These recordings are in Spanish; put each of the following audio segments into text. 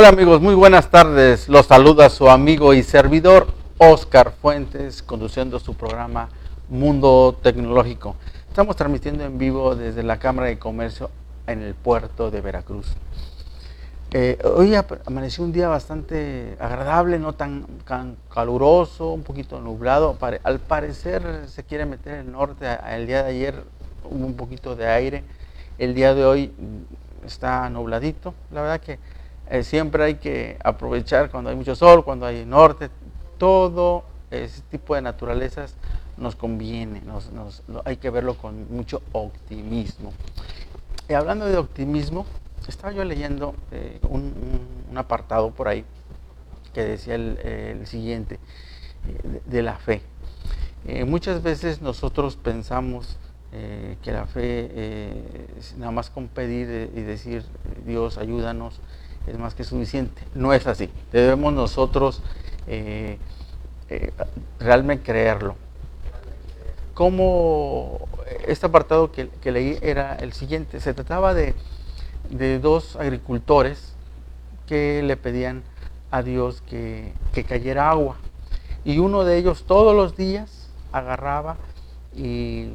Hola amigos, muy buenas tardes. Los saluda su amigo y servidor Oscar Fuentes, conduciendo su programa Mundo Tecnológico. Estamos transmitiendo en vivo desde la Cámara de Comercio en el puerto de Veracruz. Eh, hoy amaneció un día bastante agradable, no tan, caluroso, un poquito nublado. Al parecer se quiere meter el norte. El día de ayer hubo un poquito de aire. El día de hoy está nubladito. La verdad que eh, siempre hay que aprovechar cuando hay mucho sol, cuando hay norte, todo ese tipo de naturalezas nos conviene, hay que verlo con mucho optimismo. Y hablando de optimismo, estaba yo leyendo eh, un, apartado por ahí que decía el, siguiente, eh, de, la fe. muchas veces nosotros pensamos que la fe es nada más con pedir y decir, Dios, ayúdanos, es más que suficiente. No es así. Debemos nosotros eh, eh, realmente creerlo. Como este apartado que, leí era el siguiente, se trataba de, dos agricultores que le pedían a Dios que, cayera agua. Y uno de ellos todos los días agarraba y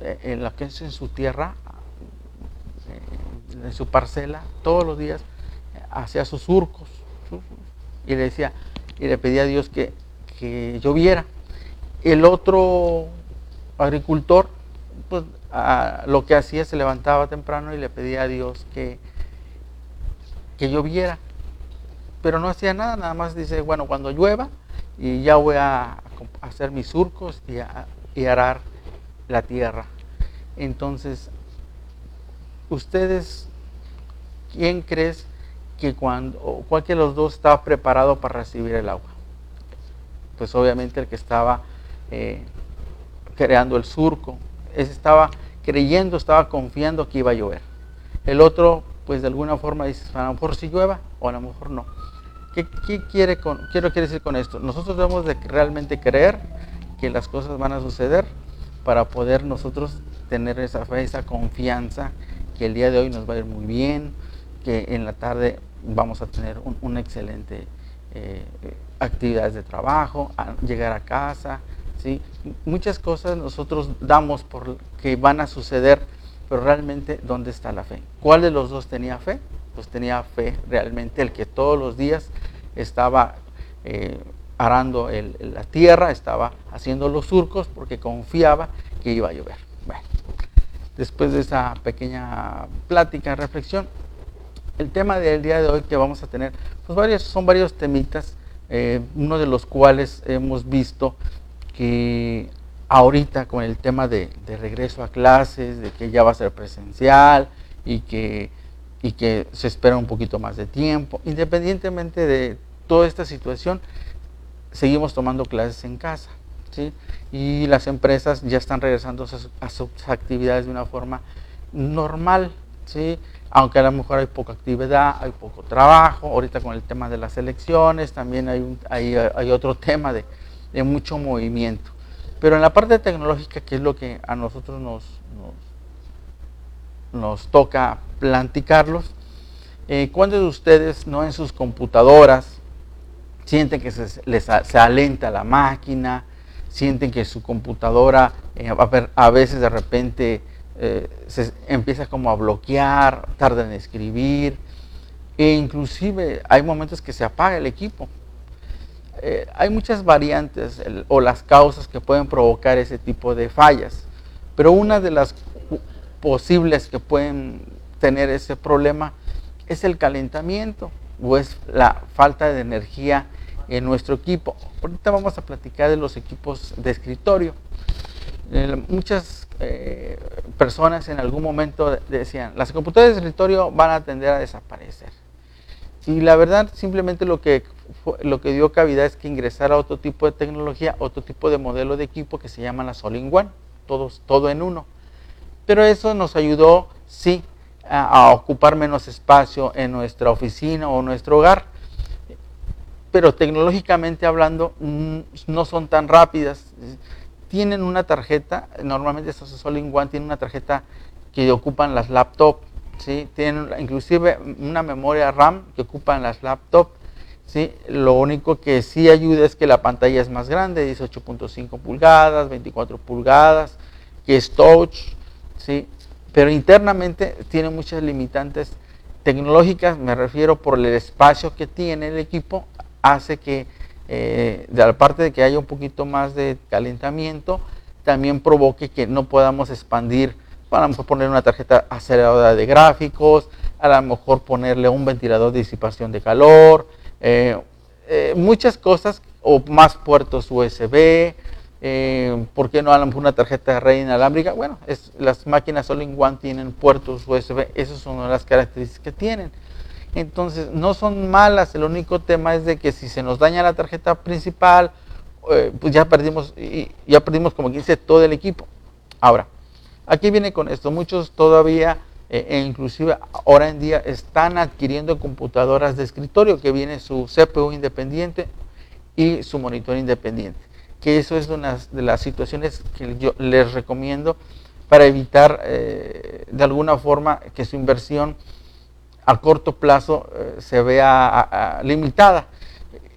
eh, en la que es en su tierra, en su parcela, todos los días hacía sus surcos y le decía y le pedía a Dios que, lloviera. El otro agricultor, pues lo que hacía se levantaba temprano y le pedía a Dios que, que lloviera. Pero no hacía nada, nada más dice, bueno, cuando llueva y ya voy a hacer mis surcos y, y arar la tierra. Entonces, ustedes, ¿quién crees que cuando cualquiera de los dos estaba preparado para recibir el agua. Pues obviamente el que estaba eh, creando el surco, ese estaba creyendo, estaba confiando que iba a llover. El otro, pues de alguna forma dice, a lo mejor si llueva o a lo mejor no. ¿Qué, quiere con, quiero quiere decir con esto? Nosotros debemos de realmente creer que las cosas van a suceder para poder nosotros tener esa fe, esa confianza que el día de hoy nos va a ir muy bien, que en la tarde vamos a tener una excelente eh, actividades de trabajo, llegar a casa, ¿sí? Muchas cosas nosotros damos por que van a suceder, pero realmente, ¿dónde está la fe? ¿Cuál de los dos tenía fe? Pues tenía fe realmente el que todos los días estaba eh, arando la tierra, estaba haciendo los surcos porque confiaba que iba a llover. Bueno, después de esa pequeña plática, reflexión, el tema del día de hoy que vamos a tener, pues varios, son varios temitas, eh, uno de los cuales hemos visto que ahorita con el tema de, regreso a clases, de que ya va a ser presencial y que, y que se espera un poquito más de tiempo, independientemente de toda esta situación, seguimos tomando clases en casa. ¿sí? Y las empresas ya están regresando a sus, actividades de una forma normal. ¿sí? Aunque a lo mejor hay poca actividad, hay poco trabajo, ahorita con el tema de las elecciones también hay, hay, otro tema de, mucho movimiento. Pero en la parte tecnológica, que es lo que a nosotros nos, toca platicarlos, eh, ¿cuántos de ustedes no en sus computadoras sienten que se, les alenta la máquina, sienten que su computadora eh, a veces de repente eh, se empieza como a bloquear, tarda en escribir, e inclusive hay momentos que se apaga el equipo. Eh, hay muchas variantes o las causas que pueden provocar ese tipo de fallas, pero una de las posibles que pueden tener ese problema es el calentamiento o es la falta de energía en nuestro equipo. Ahorita vamos a platicar de los equipos de escritorio. Muchas eh, personas en algún momento decían, las computadoras de escritorio van a tender a desaparecer. Y la verdad, simplemente lo que, lo que dio cavidad es que ingresara otro tipo de tecnología, otro tipo de modelo de equipo que se llama la All-in-One, todo en uno. Pero eso nos ayudó, sí, a, ocupar menos espacio en nuestra oficina o nuestro hogar. Pero tecnológicamente hablando, mm, no son tan rápidas tienen una tarjeta, normalmente estos All-in-One tienen una tarjeta que ocupan las laptops, ¿sí? tienen inclusive una memoria RAM que ocupan las laptops. ¿sí? Lo único que sí ayuda es que la pantalla es más grande, 18.5 pulgadas, 24 pulgadas, que es touch, ¿sí? pero internamente tiene muchas limitantes tecnológicas, me refiero por el espacio que tiene el equipo, hace que, eh, de la parte de que haya un poquito más de calentamiento, también provoque que no podamos expandir, a lo mejor poner una tarjeta aceleradora de gráficos, a lo mejor ponerle un ventilador de disipación de calor, eh, eh, muchas cosas, o más puertos USB, eh, ¿Por qué no a una tarjeta de red inalámbrica? Bueno, es, las máquinas All in One tienen puertos USB, esas son las características que tienen. Entonces, no son malas, el único tema es de que si se nos daña la tarjeta principal, eh, pues ya perdimos, ya perdimos como quien dice todo el equipo. Ahora, aquí viene con esto, muchos todavía, eh, e inclusive ahora en día, están adquiriendo computadoras de escritorio que viene su CPU independiente y su monitor independiente que eso es una de las situaciones que yo les recomiendo para evitar eh, de alguna forma que su inversión a corto plazo eh, se vea limitada.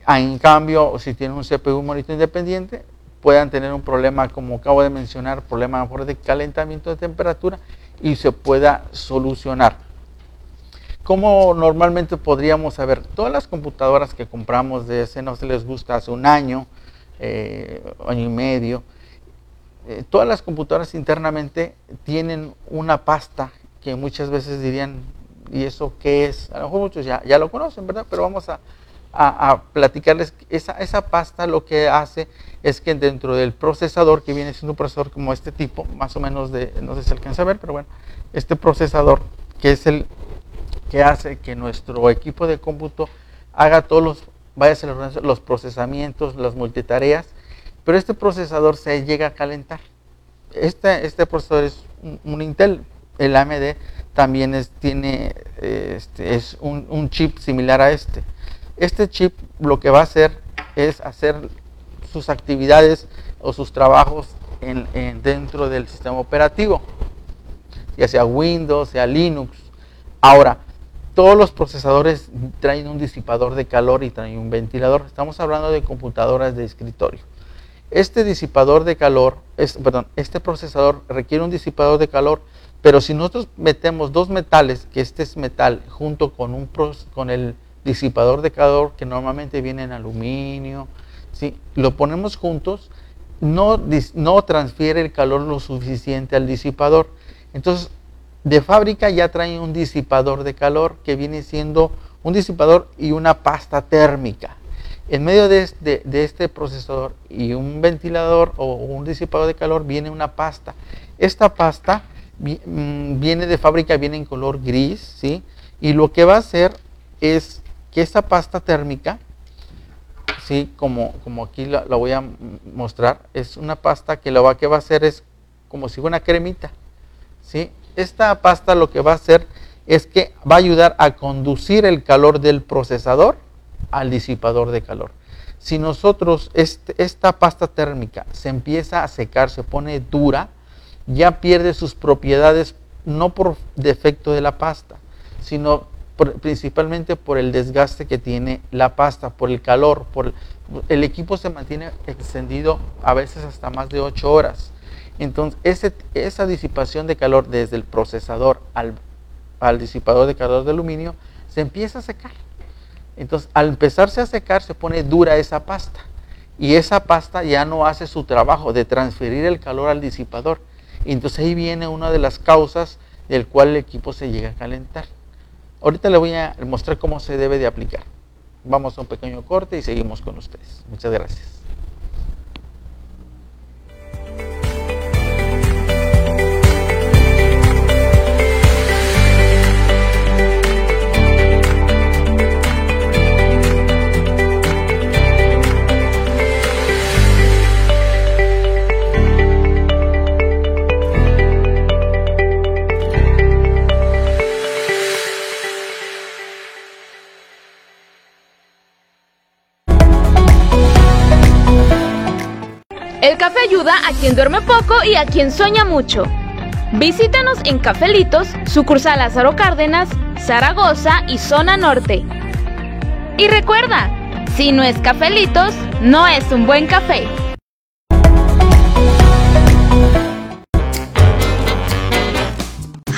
Ah, en cambio, si tienen un CPU monitor independiente, puedan tener un problema, como acabo de mencionar, problema de calentamiento de temperatura y se pueda solucionar. ¿Cómo normalmente podríamos saber? Todas las computadoras que compramos de ese no se les gusta hace un año, eh, año y medio. Eh, todas las computadoras internamente tienen una pasta que muchas veces dirían, ¿y eso qué es? A lo mejor muchos ya, ya lo conocen, ¿verdad? Pero vamos a, a, platicarles. Esa, esa pasta lo que hace es que dentro del procesador, que viene siendo un procesador como este tipo, más o menos de, no sé si alcanza a ver, pero bueno, este procesador que es el que hace que nuestro equipo de cómputo haga todos los vaya a los procesamientos, las multitareas, pero este procesador se llega a calentar. Este, este procesador es un, Intel, el AMD también es, tiene, este, es un, chip similar a este. Este chip lo que va a hacer es hacer sus actividades o sus trabajos en, dentro del sistema operativo, ya sea Windows, sea Linux. Ahora, todos los procesadores traen un disipador de calor y traen un ventilador. Estamos hablando de computadoras de escritorio. Este disipador de calor, perdón, este procesador requiere un disipador de calor, pero si nosotros metemos dos metales, que este es metal, junto con, un, con el disipador de calor, que normalmente viene en aluminio, ¿sí? lo ponemos juntos, no, no transfiere el calor lo suficiente al disipador. Entonces, de fábrica ya traen un disipador de calor que viene siendo un disipador y una pasta térmica. En medio de este, procesador y un ventilador o un disipador de calor viene una pasta. Esta pasta viene de fábrica, viene en color gris, ¿sí? Y lo que va a hacer es que esta pasta térmica, ¿sí? Como, como aquí la, voy a mostrar, es una pasta que lo que va a hacer es como si fuera una cremita, ¿sí? esta pasta lo que va a hacer es que va a ayudar a conducir el calor del procesador al disipador de calor. Si nosotros este, esta pasta térmica se empieza a secar, se pone dura, ya pierde sus propiedades no por defecto de la pasta, sino principalmente por el desgaste que tiene la pasta, por el calor, por el equipo se mantiene extendido a veces hasta más de 8 horas. Entonces, esa disipación de calor desde el procesador al, disipador de calor de aluminio se empieza a secar. Entonces, al empezarse a secar, se pone dura esa pasta. Y esa pasta ya no hace su trabajo de transferir el calor al disipador. Entonces ahí viene una de las causas del cual el equipo se llega a calentar. Ahorita le voy a mostrar cómo se debe de aplicar. Vamos a un pequeño corte y seguimos con ustedes. Muchas gracias. El café ayuda a quien duerme poco y a quien sueña mucho. Visítanos en Cafelitos, sucursal Lázaro Cárdenas, Zaragoza y Zona Norte. Y recuerda, si no es Cafelitos, no es un buen café.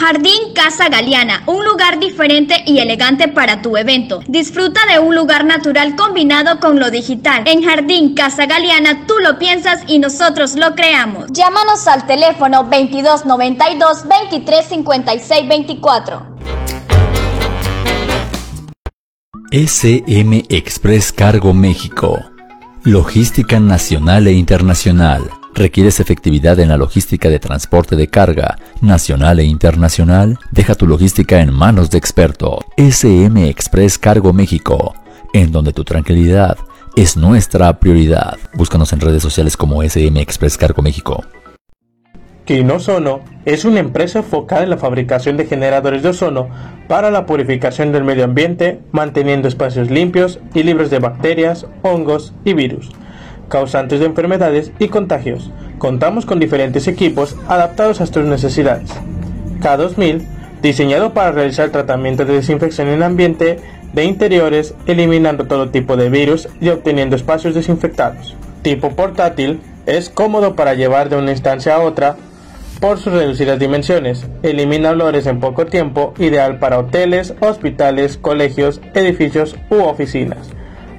Jardín Casa Galeana, un lugar diferente y elegante para tu evento. Disfruta de un lugar natural combinado con lo digital. En Jardín Casa Galeana tú lo piensas y nosotros lo creamos. Llámanos al teléfono 2292 2356 24. SM Express Cargo México. Logística nacional e internacional ¿Requieres efectividad en la logística de transporte de carga nacional e internacional? Deja tu logística en manos de experto. SM Express Cargo México, en donde tu tranquilidad es nuestra prioridad. Búscanos en redes sociales como SM Express Cargo México. Quinosono es una empresa enfocada en la fabricación de generadores de ozono para la purificación del medio ambiente, manteniendo espacios limpios y libres de bacterias, hongos y virus causantes de enfermedades y contagios. Contamos con diferentes equipos adaptados a tus necesidades. K2000, diseñado para realizar tratamiento de desinfección en ambiente de interiores, eliminando todo tipo de virus y obteniendo espacios desinfectados. Tipo portátil, es cómodo para llevar de una instancia a otra por sus reducidas dimensiones. Elimina olores en poco tiempo, ideal para hoteles, hospitales, colegios, edificios u oficinas.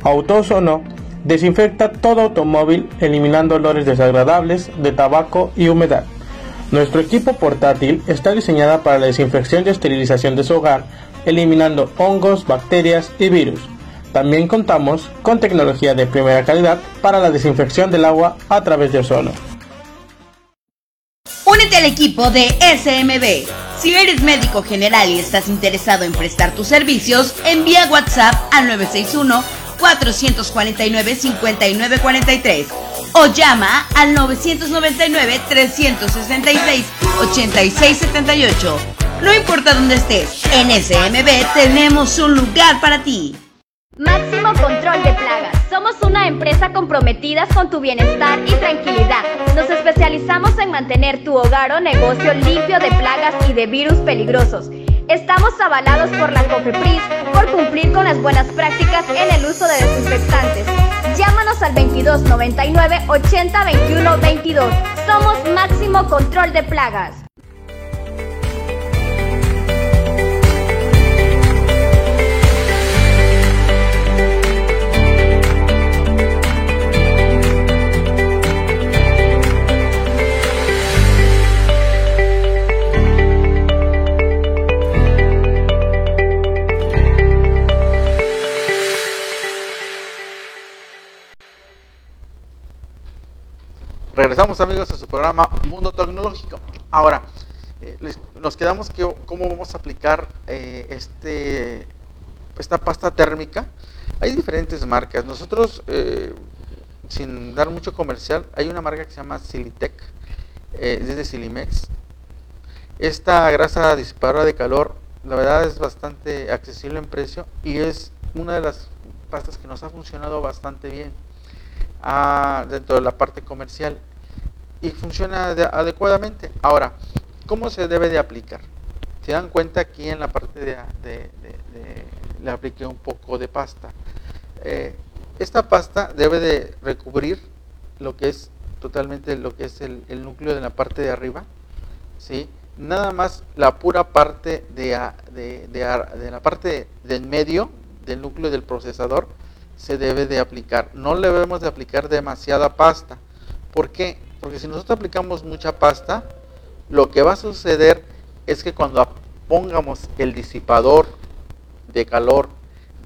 Autosono Desinfecta todo automóvil eliminando olores desagradables de tabaco y humedad. Nuestro equipo portátil está diseñado para la desinfección y esterilización de su hogar, eliminando hongos, bacterias y virus. También contamos con tecnología de primera calidad para la desinfección del agua a través de ozono. Únete al equipo de SMB. Si eres médico general y estás interesado en prestar tus servicios, envía WhatsApp al 961 449-5943 o llama al 999-366-8678. No importa dónde estés, en SMB tenemos un lugar para ti. Máximo control de plagas. Somos una empresa comprometida con tu bienestar y tranquilidad. Nos especializamos en mantener tu hogar o negocio limpio de plagas y de virus peligrosos Estamos avalados por la COFEPRIS por cumplir con las buenas prácticas en el uso de desinfectantes. Llámanos al 2299 80 21 22. Somos Máximo Control de Plagas. Regresamos amigos a su programa Mundo Tecnológico. Ahora, eh, nos quedamos que cómo vamos a aplicar eh, este, esta pasta térmica. Hay diferentes marcas. Nosotros, eh, sin dar mucho comercial, hay una marca que se llama Silitec, es de Silimex. Esta grasa disipadora de calor, la verdad es bastante accesible en precio y es una de las pastas que nos ha funcionado bastante bien dentro de la parte comercial y funciona adecuadamente. Ahora, ¿cómo se debe de aplicar? Se dan cuenta aquí en la parte de, le apliqué un poco de pasta. Eh, esta pasta debe de recubrir lo que es totalmente lo que es el, núcleo de la parte de arriba, ¿sí? Nada más la pura parte de, de la parte del medio del núcleo del procesador se debe de aplicar. No le debemos de aplicar demasiada pasta. ¿Por qué? Porque si nosotros aplicamos mucha pasta, lo que va a suceder es que cuando pongamos el disipador de calor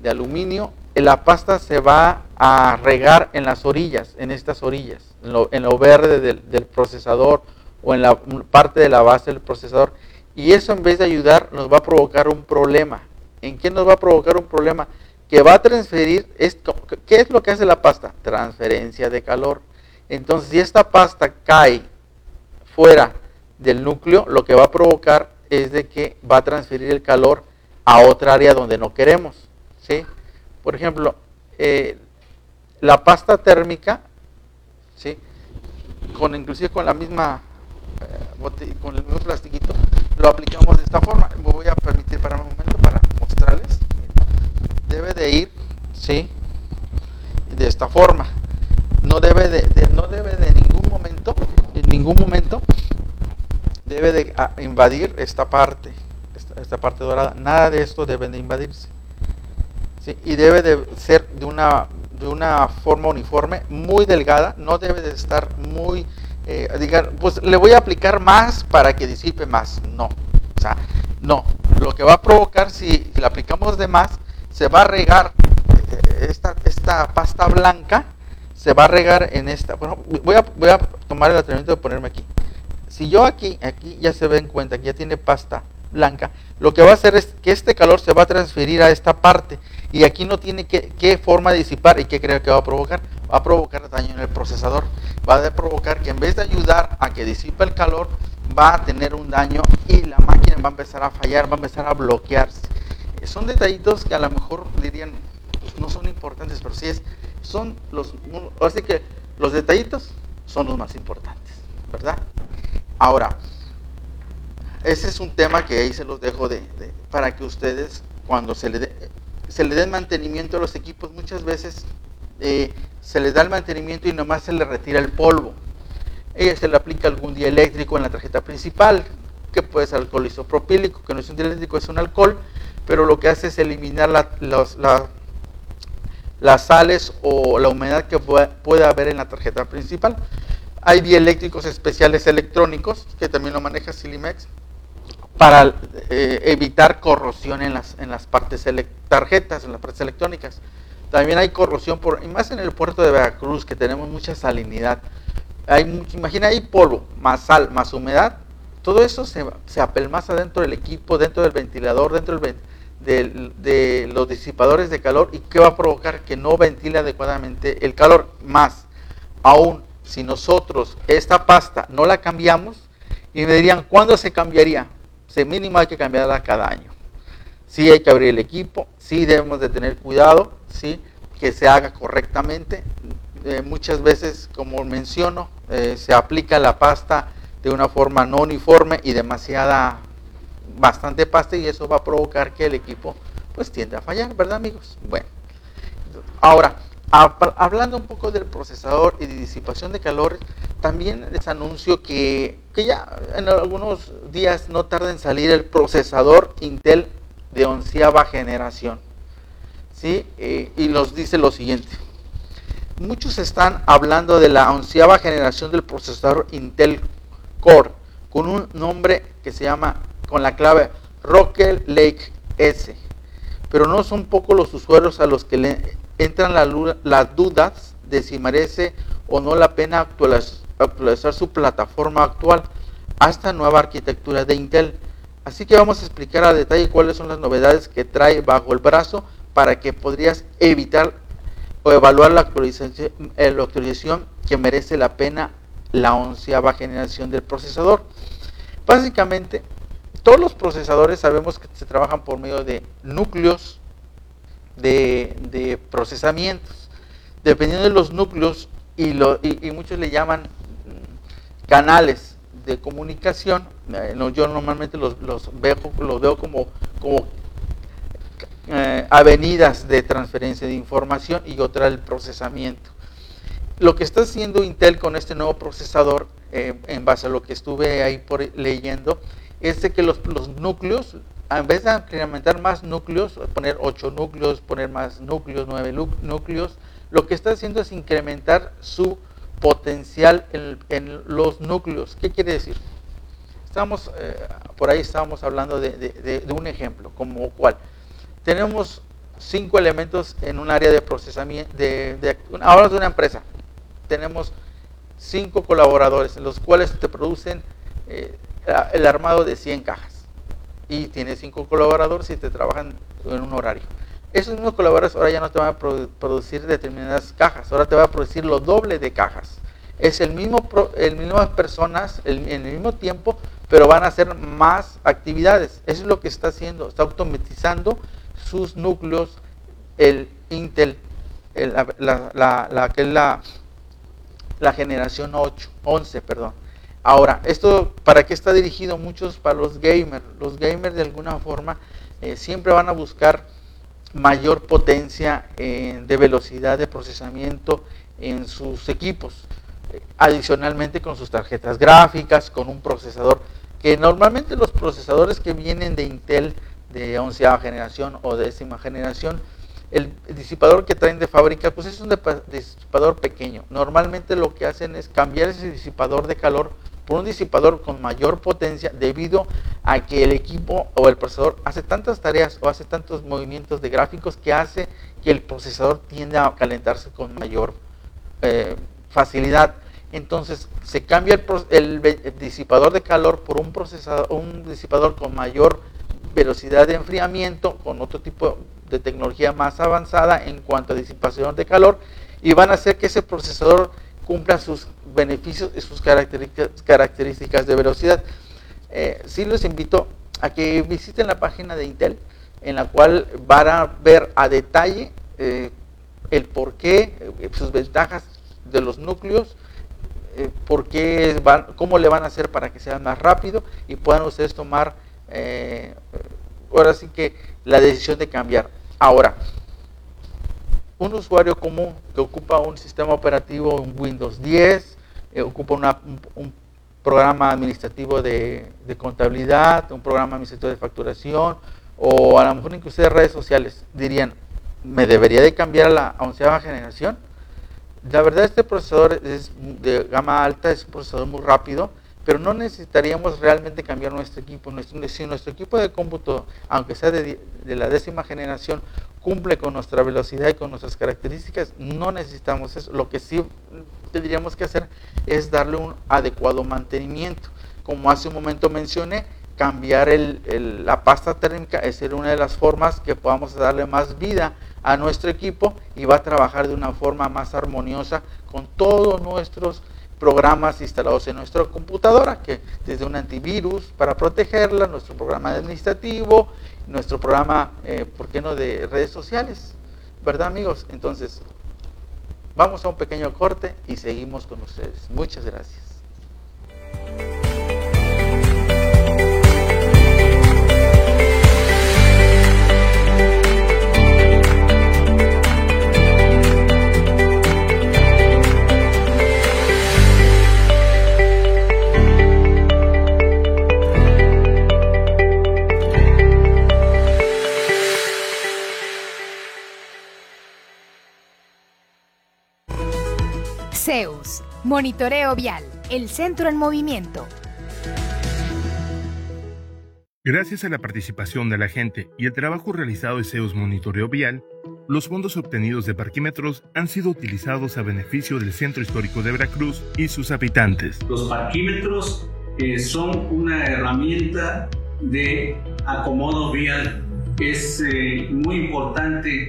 de aluminio, la pasta se va a regar en las orillas, en estas orillas, en lo, verde del, del, procesador o en la parte de la base del procesador. Y eso en vez de ayudar nos va a provocar un problema. ¿En qué nos va a provocar un problema? Que va a transferir, esto, ¿qué es lo que hace la pasta? Transferencia de calor. Entonces, si esta pasta cae fuera del núcleo, lo que va a provocar es de que va a transferir el calor a otra área donde no queremos. ¿sí? Por ejemplo, eh, la pasta térmica, ¿sí? con, inclusive con la misma eh, con el mismo plastiquito, lo aplicamos de esta forma. Me voy a permitir para un momento. Debe de ir, ¿sí? De esta forma. No debe de, no debe de ningún momento, en ningún momento, debe de ah, invadir esta parte, esta, parte dorada. Nada de esto debe de invadirse. ¿sí? Y debe de ser de una, de una forma uniforme, muy delgada, no debe de estar muy eh, digan, pues le voy a aplicar más para que disipe más. No, o sea, no. Lo que va a provocar si le aplicamos de más, se va a regar eh, esta, esta pasta blanca, se va a regar en esta. Bueno, voy a, voy a tomar el atrevimiento de ponerme aquí. Si yo aquí, aquí ya se ven cuenta que ya tiene pasta blanca, lo que va a hacer es que este calor se va a transferir a esta parte y aquí no tiene que, qué forma de disipar y qué creo que va a provocar. Va a provocar daño en el procesador. Va a provocar que en vez de ayudar a que disipe el calor, va a tener un daño y la máquina va a empezar a fallar, va a empezar a bloquearse. Son detallitos que a lo mejor dirían pues, no son importantes, pero sí es, son los, así que los detallitos son los más importantes, ¿verdad? Ahora, ese es un tema que ahí se los dejo de, para que ustedes cuando se le, se le den mantenimiento a los equipos, muchas veces eh, se les da el mantenimiento y nomás se le retira el polvo. Ella se le aplica algún día eléctrico en la tarjeta principal, que puede ser alcohol isopropílico, que no es un dieléctrico, es un alcohol, pero lo que hace es eliminar las sales o la humedad que pueda, haber en la tarjeta principal. Hay dieléctricos especiales electrónicos, que también lo maneja Silimex, para eh, evitar corrosión en las, en las partes tarjetas, en las partes electrónicas. También hay corrosión, por, y más en el puerto de Veracruz, que tenemos mucha salinidad. Hay, imagina, hay polvo, más sal, más humedad. Todo eso se, se apelmaza dentro del equipo, dentro del ventilador, dentro del, de los disipadores de calor. ¿Y qué va a provocar? Que no ventile adecuadamente el calor. Más, aún si nosotros esta pasta no la cambiamos, y me dirían, ¿cuándo se cambiaría? se mínimo hay que cambiarla cada año. Sí hay que abrir el equipo, sí debemos de tener cuidado, sí que se haga correctamente. Eh, muchas veces, como menciono, eh, se aplica la pasta de una forma no uniforme y demasiada, bastante pasta y eso va a provocar que el equipo pues tiende a fallar, ¿verdad amigos? Bueno, ahora, hablando un poco del procesador y de disipación de calor, también les anuncio que, ya en algunos días no tarda en salir el procesador Intel de onceava generación. ¿sí? Eh, y nos dice lo siguiente. Muchos están hablando de la onceava generación del procesador Intel Core con un nombre que se llama con la clave Rocket Lake S. Pero no son pocos los usuarios a los que le entran las dudas de si merece o no la pena actualizar su plataforma actual a esta nueva arquitectura de Intel. Así que vamos a explicar a detalle cuáles son las novedades que trae bajo el brazo para que podrías evitar o evaluar la actualización, eh, la actualización que merece la pena la onceava generación del procesador. Básicamente, todos los procesadores sabemos que se trabajan por medio de núcleos de, procesamientos. Dependiendo de los núcleos, y, y, muchos le llaman canales de comunicación, eh, yo normalmente los, veo, los veo como, como eh, avenidas de transferencia de información y otra el procesamiento. Lo que está haciendo Intel con este nuevo procesador, eh, en base a lo que estuve ahí por leyendo, es de que los, los núcleos en vez de incrementar más núcleos, poner 8 núcleos, poner más núcleos, 9 núcleos, lo que está haciendo es incrementar su potencial en, los núcleos. ¿Qué quiere decir? Estamos, eh, por ahí estábamos hablando de, un ejemplo, como cuál. Tenemos cinco elementos en un área de procesamiento, de, ahora de una empresa. Tenemos cinco colaboradores, en los cuales te producen eh, el armado de 100 cajas y tienes cinco colaboradores y te trabajan en un horario. Esos mismos colaboradores ahora ya no te van a producir determinadas cajas, ahora te va a producir lo doble de cajas. Es el mismo, el mismas personas en el mismo tiempo, pero van a hacer más actividades. Eso es lo que está haciendo, está automatizando sus núcleos, el Intel, la, que es la, la generación 8, 11, perdón. Ahora, ¿esto para qué está dirigido? Muchos para los gamers. Los gamers de alguna forma eh, siempre van a buscar mayor potencia eh, de velocidad de procesamiento en sus equipos. adicionalmente con sus tarjetas gráficas, con un procesador, que normalmente los procesadores que vienen de Intel de onceava generación o décima generación, el disipador que traen de fábrica, pues es un disipador pequeño. Normalmente lo que hacen es cambiar ese disipador de calor por un disipador con mayor potencia debido a que el equipo o el procesador hace tantas tareas o hace tantos movimientos de gráficos que hace que el procesador tiende a calentarse con mayor eh, facilidad. Entonces se cambia el, disipador de calor por un procesador, un disipador con mayor velocidad de enfriamiento, con otro tipo de tecnología más avanzada en cuanto a disipación de calor y van a hacer que ese procesador cumpla sus beneficios y sus características de velocidad. Eh, sí les invito a que visiten la página de Intel, en la cual van a ver a detalle eh, el porqué, eh, sus ventajas de los núcleos, eh, por qué cómo le van a hacer para que sea más rápido y puedan ustedes tomar ahora sí que la decisión de cambiar. Ahora, un usuario común que ocupa un sistema operativo en Windows 10, eh, ocupa un, programa administrativo de, contabilidad, un programa administrativo de facturación, o a lo mejor inclusive redes sociales, dirían, ¿me debería de cambiar a la onceava generación? La verdad este procesador es de gama alta, es un procesador muy rápido, pero no necesitaríamos realmente cambiar nuestro equipo. Nuestro, si nuestro equipo de cómputo, aunque sea de, la décima generación, cumple con nuestra velocidad y con nuestras características, no necesitamos eso. Lo que sí tendríamos que hacer es darle un adecuado mantenimiento. Como hace un momento mencioné, cambiar la pasta térmica es una de las formas que podamos darle más vida a nuestro equipo y va a trabajar de una forma más armoniosa con todos nuestros programas instalados en nuestra computadora, que desde un antivirus para protegerla, nuestro programa administrativo, nuestro programa, eh, ¿por qué no?, de redes sociales, ¿verdad amigos? Entonces, vamos a un pequeño corte y seguimos con ustedes. Muchas gracias. Monitoreo Vial, el centro en movimiento. Gracias a la participación de la gente y el trabajo realizado de CEUS Monitoreo Vial, los fondos obtenidos de parquímetros han sido utilizados a beneficio del Centro Histórico de Veracruz y sus habitantes. Los parquímetros eh, son una herramienta de acomodo vial. Es eh, muy importante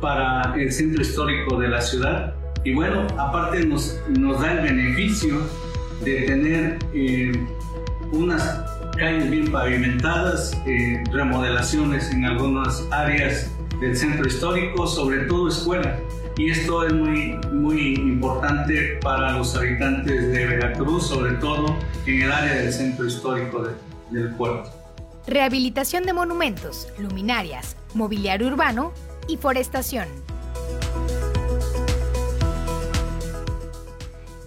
para el centro histórico de la ciudad y bueno, aparte nos, nos da el beneficio de tener eh, unas calles bien pavimentadas, eh, remodelaciones en algunas áreas del centro histórico, sobre todo escuelas. Y esto es muy, muy importante para los habitantes de Veracruz, sobre todo en el área del centro histórico del puerto. Rehabilitación de monumentos, luminarias, mobiliario urbano y forestación.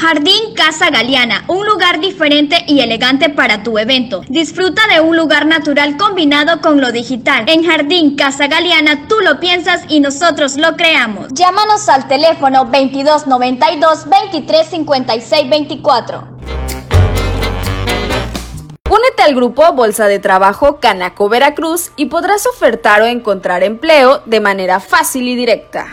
Jardín Casa Galeana, un lugar diferente y elegante para tu evento. Disfruta de un lugar natural combinado con lo digital. En Jardín Casa Galeana tú lo piensas y nosotros lo creamos. Llámanos al teléfono 2292 2356 24. Únete al grupo Bolsa de Trabajo Canaco Veracruz y podrás ofertar o encontrar empleo de manera fácil y directa.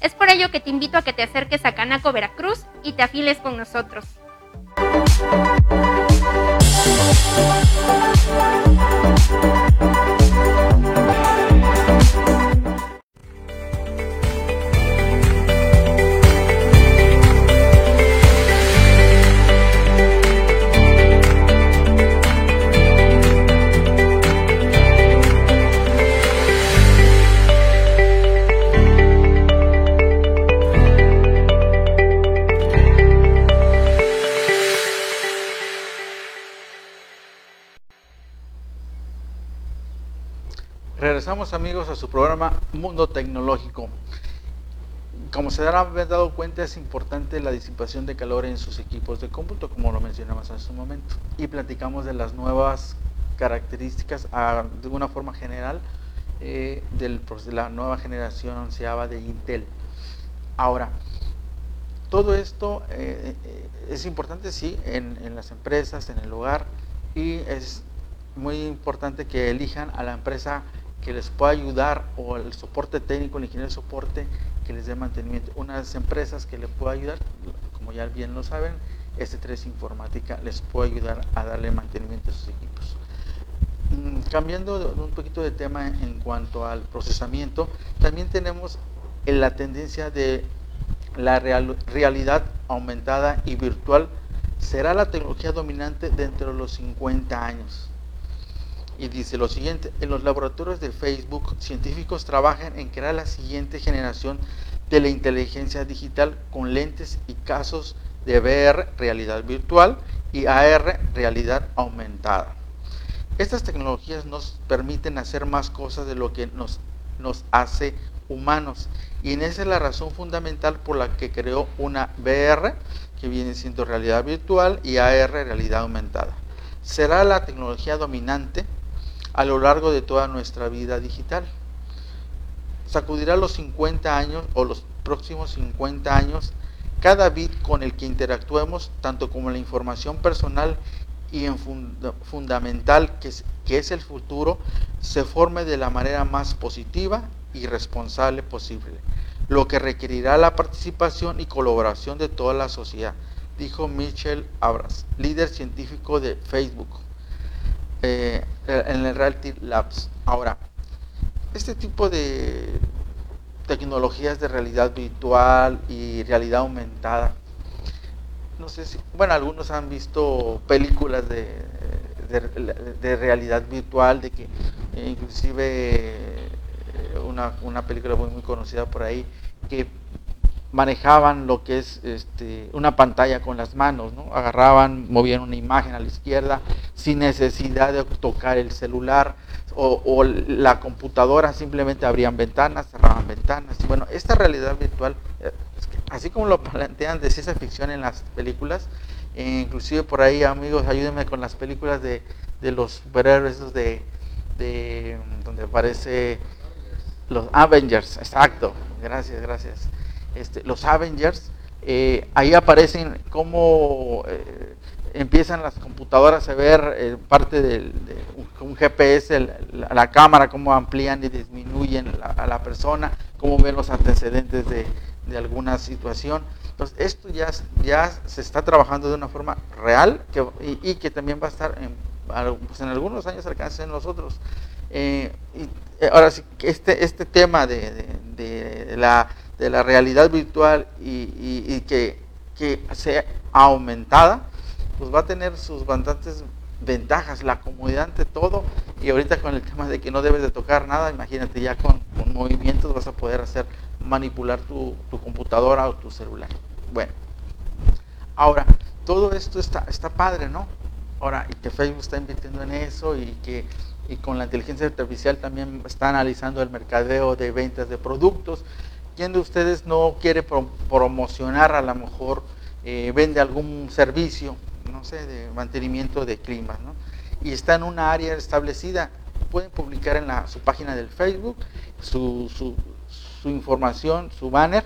Es por ello que te invito a que te acerques a Canaco Veracruz y te afiles con nosotros. Regresamos amigos a su programa Mundo Tecnológico. Como se habrán dado cuenta es importante la disipación de calor en sus equipos de cómputo, como lo mencionamos hace un momento. Y platicamos de las nuevas características de una forma general eh, de la nueva generación onceava de Intel. Ahora, todo esto eh, eh, es importante, sí, en, en las empresas, en el hogar, y es muy importante que elijan a la empresa que les pueda ayudar o el soporte técnico, el ingeniero de soporte que les dé mantenimiento. Unas empresas que les pueda ayudar, como ya bien lo saben, S3 Informática les puede ayudar a darle mantenimiento a sus equipos. Mm, cambiando un poquito de tema en cuanto al procesamiento, también tenemos la tendencia de la realidad aumentada y virtual será la tecnología dominante dentro de los 50 años. Y dice lo siguiente, en los laboratorios de Facebook, científicos trabajan en crear la siguiente generación de la inteligencia digital con lentes y casos de VR, realidad virtual, y AR, realidad aumentada. Estas tecnologías nos permiten hacer más cosas de lo que nos, nos hace humanos. Y en esa es la razón fundamental por la que creó una VR, que viene siendo realidad virtual, y AR, realidad aumentada. Será la tecnología dominante a lo largo de toda nuestra vida digital. Sacudirá los 50 años o los próximos 50 años cada bit con el que interactuemos, tanto como la información personal y en fundamental que es, que es el futuro, se forme de la manera más positiva y responsable posible, lo que requerirá la participación y colaboración de toda la sociedad, dijo Michel Abras, líder científico de Facebook. Eh, en el Reality Labs. Ahora, este tipo de tecnologías de realidad virtual y realidad aumentada, no sé si, bueno, algunos han visto películas de, de, realidad virtual, de que inclusive una, una película muy, muy conocida por ahí, que manejaban lo que es este, una pantalla con las manos, ¿no? agarraban, movían una imagen a la izquierda sin necesidad de tocar el celular o, la computadora, simplemente abrían ventanas, cerraban ventanas. Bueno, esta realidad virtual, eh, así como lo plantean de ciencia ficción en las películas, eh, inclusive por ahí amigos, ayúdenme con las películas de, de los superhéroes de, de donde aparece los Avengers, exacto, gracias, gracias. Este, los Avengers, eh, ahí aparecen cómo eh, empiezan las computadoras a ver eh, parte del de un GPS, la, cámara, cómo amplían y disminuyen a la persona, cómo ven los antecedentes de, alguna situación. Entonces, esto ya, ya se está trabajando de una forma real y, que también va a estar en, pues, algunos años alcance en nosotros. y, ahora sí, este, este tema de la de la realidad virtual y, que, sea aumentada, pues va a tener sus bastantes ventajas, la comodidad ante todo, y ahorita con el tema de que no debes de tocar nada, imagínate ya con, movimientos vas a poder hacer, manipular tu, computadora o tu celular. Bueno, ahora, todo esto está, está padre, ¿no? Ahora, y que Facebook está invirtiendo en eso y que y con la inteligencia artificial también está analizando el mercadeo de ventas de productos. ¿Quién de ustedes no quiere promocionar a lo mejor, eh, vende algún servicio, no sé, de mantenimiento de clima, ¿no? Y está en una área establecida, pueden publicar en su página del Facebook su, información, su banner,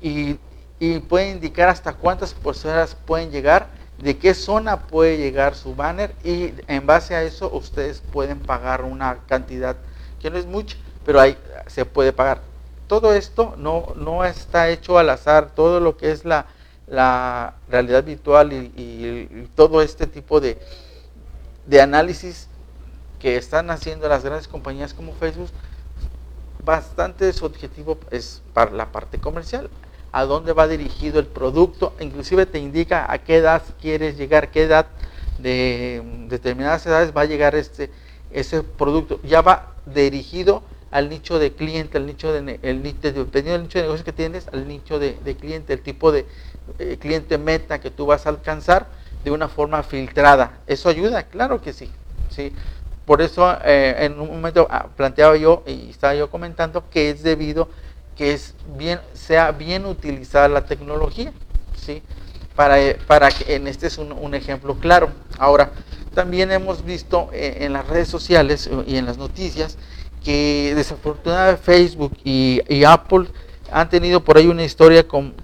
y, y pueden indicar hasta cuántas personas pueden llegar, de qué zona puede llegar su banner, y en base a eso ustedes pueden pagar una cantidad que no es mucha, pero ahí se puede pagar todo esto no, no está hecho al azar, todo lo que es la, realidad virtual y, todo este tipo de, de, análisis que están haciendo las grandes compañías como Facebook, bastante su objetivo es para la parte comercial, a dónde va dirigido el producto, inclusive te indica a qué edad quieres llegar, qué edad de determinadas edades va a llegar este, ese producto, ya va dirigido al nicho de cliente, al nicho de, el, dependiendo nicho de negocios que tienes, al nicho de, cliente, el tipo de eh, cliente meta que tú vas a alcanzar de una forma filtrada. ¿Eso ayuda? Claro que sí. ¿sí? Por eso eh, en un momento ah, planteaba yo y estaba yo comentando que es debido que es bien, sea bien utilizada la tecnología. ¿sí? Para, eh, para que en este es un, ejemplo claro. Ahora, también hemos visto en las redes sociales y en las noticias que desafortunadamente Facebook y, Apple han tenido por ahí una historia con,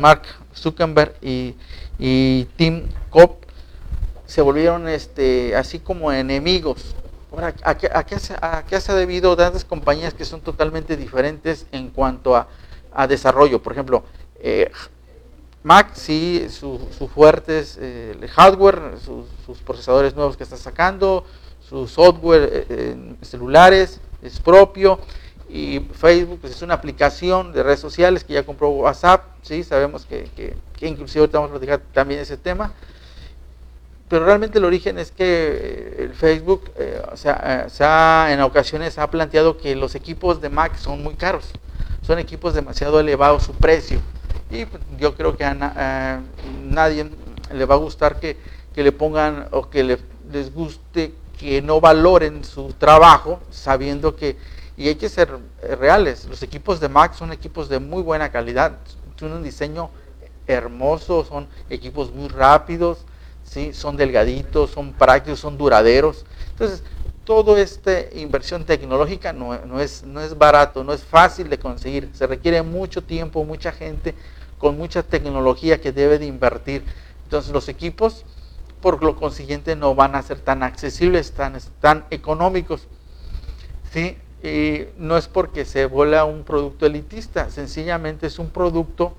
Mark Zuckerberg y, Tim Cook, se volvieron este, así como enemigos. Ahora, ¿a, qué, se, ha debido tantas compañías que son totalmente diferentes en cuanto a, desarrollo? Por ejemplo, eh, Mac sí, su, fuerte es eh, hardware, sus procesadores nuevos que está sacando, su software eh, celulares es propio y Facebook pues, es una aplicación de redes sociales que ya compró WhatsApp, ¿sí? sabemos que, que, inclusive ahorita vamos a platicar también ese tema, pero realmente el origen es que eh, el Facebook eh, o sea, se ha, en ocasiones ha planteado que los equipos de Mac son muy caros, son equipos demasiado elevados su precio y pues, yo creo que a, nadie le va a gustar que, que le pongan o que le, les guste que no valoren su trabajo sabiendo que, y hay que ser reales, los equipos de Mac son equipos de muy buena calidad, tienen un diseño hermoso, son equipos muy rápidos, ¿sí? son delgaditos, son prácticos, son duraderos. Entonces, toda esta inversión tecnológica no, no, es, no es barato, no es fácil de conseguir, se requiere mucho tiempo, mucha gente con mucha tecnología que debe de invertir. Entonces los equipos por lo consiguiente no van a ser tan accesibles, tan, tan económicos. ¿sí? Y no es porque se vuela un producto elitista, sencillamente es un producto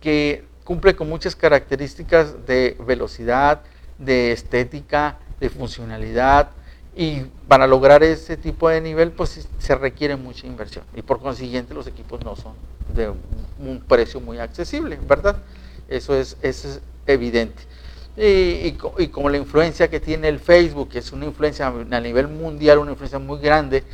que cumple con muchas características de velocidad, de estética, de funcionalidad, y para lograr ese tipo de nivel, pues se requiere mucha inversión. Y por consiguiente los equipos no son de un precio muy accesible, ¿verdad? Eso es, eso es evidente. Y, como la influencia que tiene el Facebook, que es una influencia a nivel mundial, una influencia muy grande,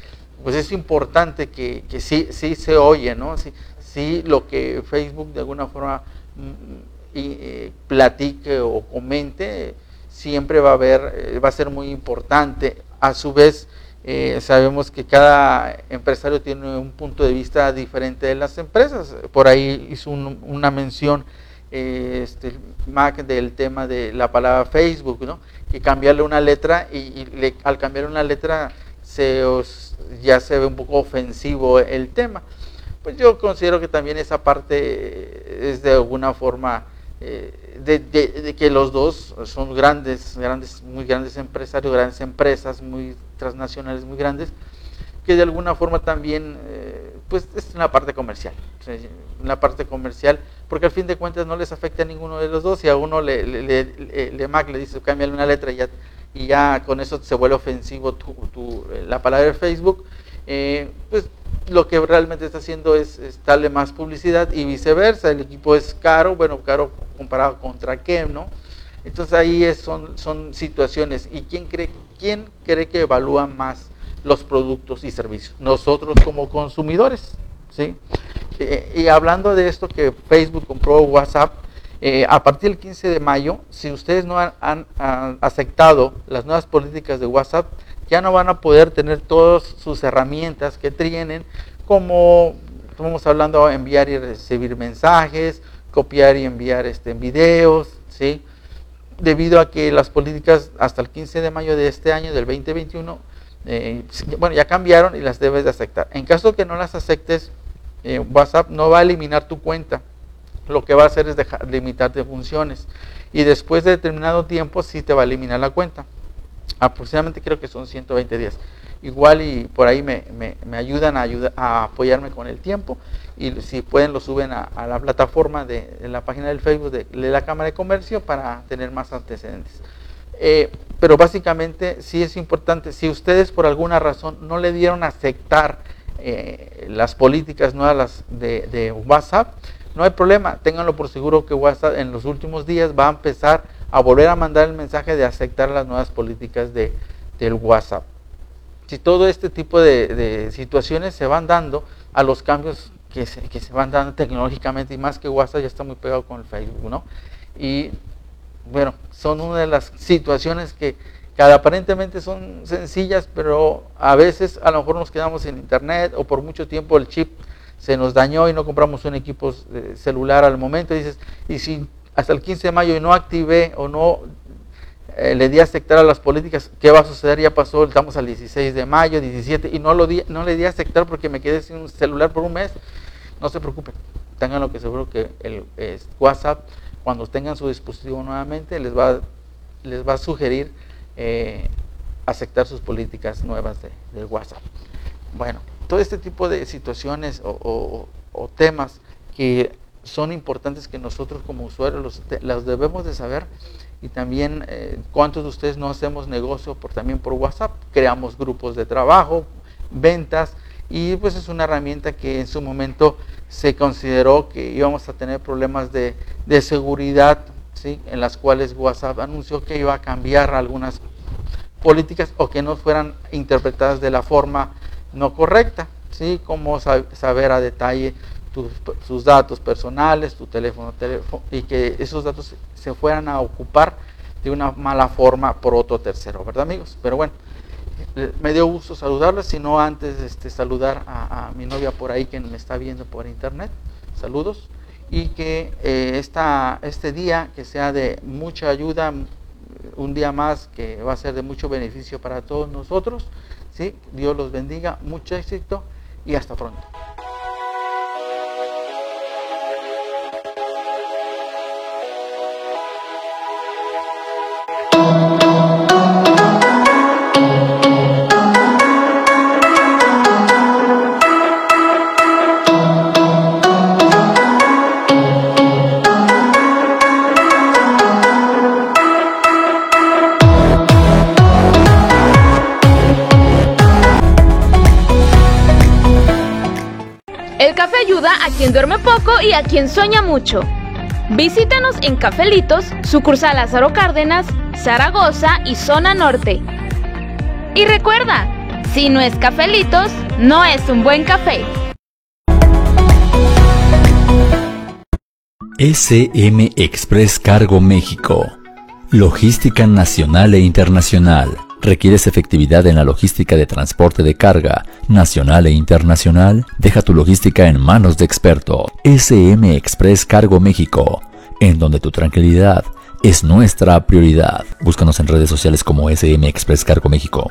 pues es importante que, que sí, sí se oye, ¿no? Sí, sí lo que Facebook de alguna forma mm, y, eh, platique o comente, siempre va a haber, eh, va a ser muy importante. A su vez, eh, sabemos que cada empresario tiene un punto de vista diferente de las empresas. Por ahí hizo una mención este, Mac del tema de la palabra Facebook, ¿no? que cambiarle una letra y, al cambiar una letra se ya se ve un poco ofensivo el tema. Pues yo considero que también esa parte es de alguna forma eh, de, que los dos son grandes, grandes, muy grandes empresarios, grandes empresas, muy transnacionales, muy grandes, que de alguna forma también, eh, pues es una parte comercial, una parte comercial, porque al fin de cuentas no les afecta a ninguno de los dos, y a uno le, le, le, Mac le dice, cámbiale una letra y ya, y ya con eso se vuelve ofensivo tu, la palabra de Facebook, eh, pues lo que realmente está haciendo es, darle más publicidad y viceversa. El equipo es caro, bueno, caro comparado contra qué, ¿no? Entonces ahí son, son situaciones. ¿Y quién cree, quién cree que evalúa más los productos y servicios? Nosotros como consumidores, ¿sí? Eh, y hablando de esto que Facebook compró WhatsApp, eh, a partir del 15 de mayo, si ustedes no han aceptado las nuevas políticas de WhatsApp, ya no van a poder tener todas sus herramientas que tienen, como estamos hablando, enviar y recibir mensajes, copiar y enviar este, videos, ¿sí? debido a que las políticas hasta el 15 de mayo de este año, del 2021, eh, bueno, ya cambiaron y las debes de aceptar. En caso que no las aceptes, eh, WhatsApp no va a eliminar tu cuenta. Lo que va a hacer es dejar, limitarte funciones. Y después de determinado tiempo, sí te va a eliminar la cuenta aproximadamente creo que son 120 días. Igual y por ahí me, ayudan a, a apoyarme con el tiempo y si pueden lo suben a, la plataforma de, la página del Facebook de, la Cámara de Comercio para tener más antecedentes. Eh, pero básicamente sí es importante, si ustedes por alguna razón no le dieron a aceptar eh, las políticas nuevas de, WhatsApp, no hay problema, ténganlo por seguro que WhatsApp en los últimos días va a empezar a volver a mandar el mensaje de aceptar las nuevas políticas de, del WhatsApp. Si todo este tipo de, situaciones se van dando a los cambios que se, que se, van dando tecnológicamente y más que WhatsApp ya está muy pegado con el Facebook, ¿no? Y bueno, son una de las situaciones que, que aparentemente son sencillas, pero a veces a lo mejor nos quedamos en internet o por mucho tiempo el chip se nos dañó y no compramos un equipo celular al momento. Y dices, y si hasta el 15 de mayo y no activé o no eh, le di a aceptar a las políticas, ¿qué va a suceder? Ya pasó, estamos al 16 de mayo, 17, y no, lo di, no le di a aceptar porque me quedé sin un celular por un mes. No se preocupen, tengan lo que seguro que el WhatsApp, cuando tengan su dispositivo nuevamente, les va, les va a sugerir eh, aceptar sus políticas nuevas de, WhatsApp. Bueno, todo este tipo de situaciones o temas que son importantes que nosotros como usuarios los, debemos de saber y también eh, cuántos de ustedes no hacemos negocio por, también por WhatsApp, creamos grupos de trabajo, ventas y pues es una herramienta que en su momento se consideró que íbamos a tener problemas de, seguridad, ¿sí? en las cuales WhatsApp anunció que iba a cambiar algunas políticas o que no fueran interpretadas de la forma no correcta, ¿sí? como saber a detalle tus, datos personales, tu teléfono, teléfono, y que esos datos se fueran a ocupar de una mala forma por otro tercero, ¿verdad amigos? Pero bueno, me dio gusto saludarles, sino antes este, saludar a, mi novia por ahí que me está viendo por internet, saludos, y que eh, esta, este día que sea de mucha ayuda, un día más que va a ser de mucho beneficio para todos nosotros, ¿sí? Dios los bendiga, mucho éxito y hasta pronto. Y a quien sueña mucho. Visítanos en Cafelitos, sucursal Lázaro Cárdenas, Zaragoza y Zona Norte. Y recuerda, Si no es cafelitos, no es un buen café. SM Express Cargo México. Logística nacional e internacional. ¿Requieres efectividad en la logística de transporte de carga nacional e internacional? Deja tu logística en manos de expertos. SM Express Cargo México, en donde tu tranquilidad es nuestra prioridad. Búscanos en redes sociales como SM Express Cargo México.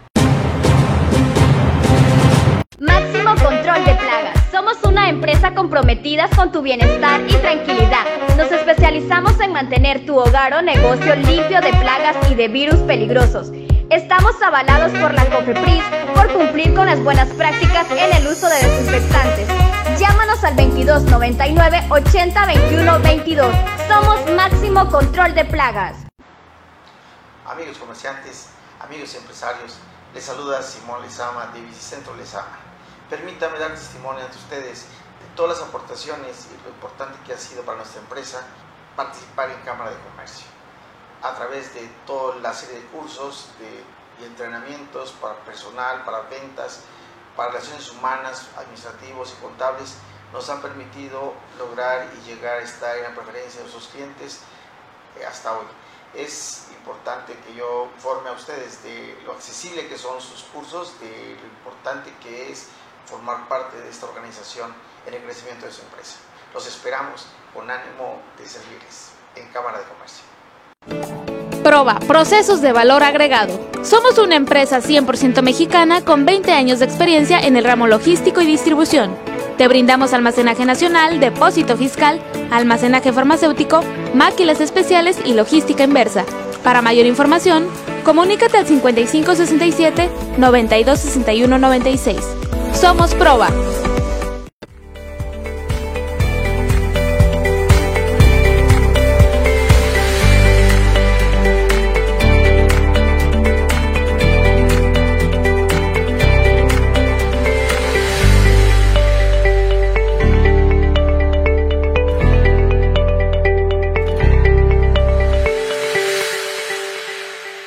Máximo control de plagas. Somos una empresa comprometida con tu bienestar y tranquilidad. Nos especializamos en mantener tu hogar o negocio limpio de plagas y de virus peligrosos. Estamos avalados por la COFEPRIS por cumplir con las buenas prácticas en el uso de desinfectantes. Llámanos al 2299 80 21 22. Somos Máximo Control de Plagas. Amigos comerciantes, amigos empresarios, les saluda Simón Lezama de Bicicentro Lezama. Permítame dar testimonio ante ustedes de todas las aportaciones y lo importante que ha sido para nuestra empresa participar en Cámara de Comercio. A través de toda la serie de cursos de, y entrenamientos para personal, para ventas, para relaciones humanas, administrativos y contables, nos han permitido lograr y llegar a estar en la preferencia de nuestros clientes eh, hasta hoy. Es importante que yo informe a ustedes de lo accesible que son sus cursos, de lo importante que es formar parte de esta organización en el crecimiento de su empresa. Los esperamos con ánimo de servirles en Cámara de Comercio. Proba, procesos de valor agregado. Somos una empresa 100% mexicana con 20 años de experiencia en el ramo logístico y distribución. Te brindamos almacenaje nacional, depósito fiscal, almacenaje farmacéutico, máquinas especiales y logística inversa. Para mayor información, comunícate al 5567 926196. Somos Proba.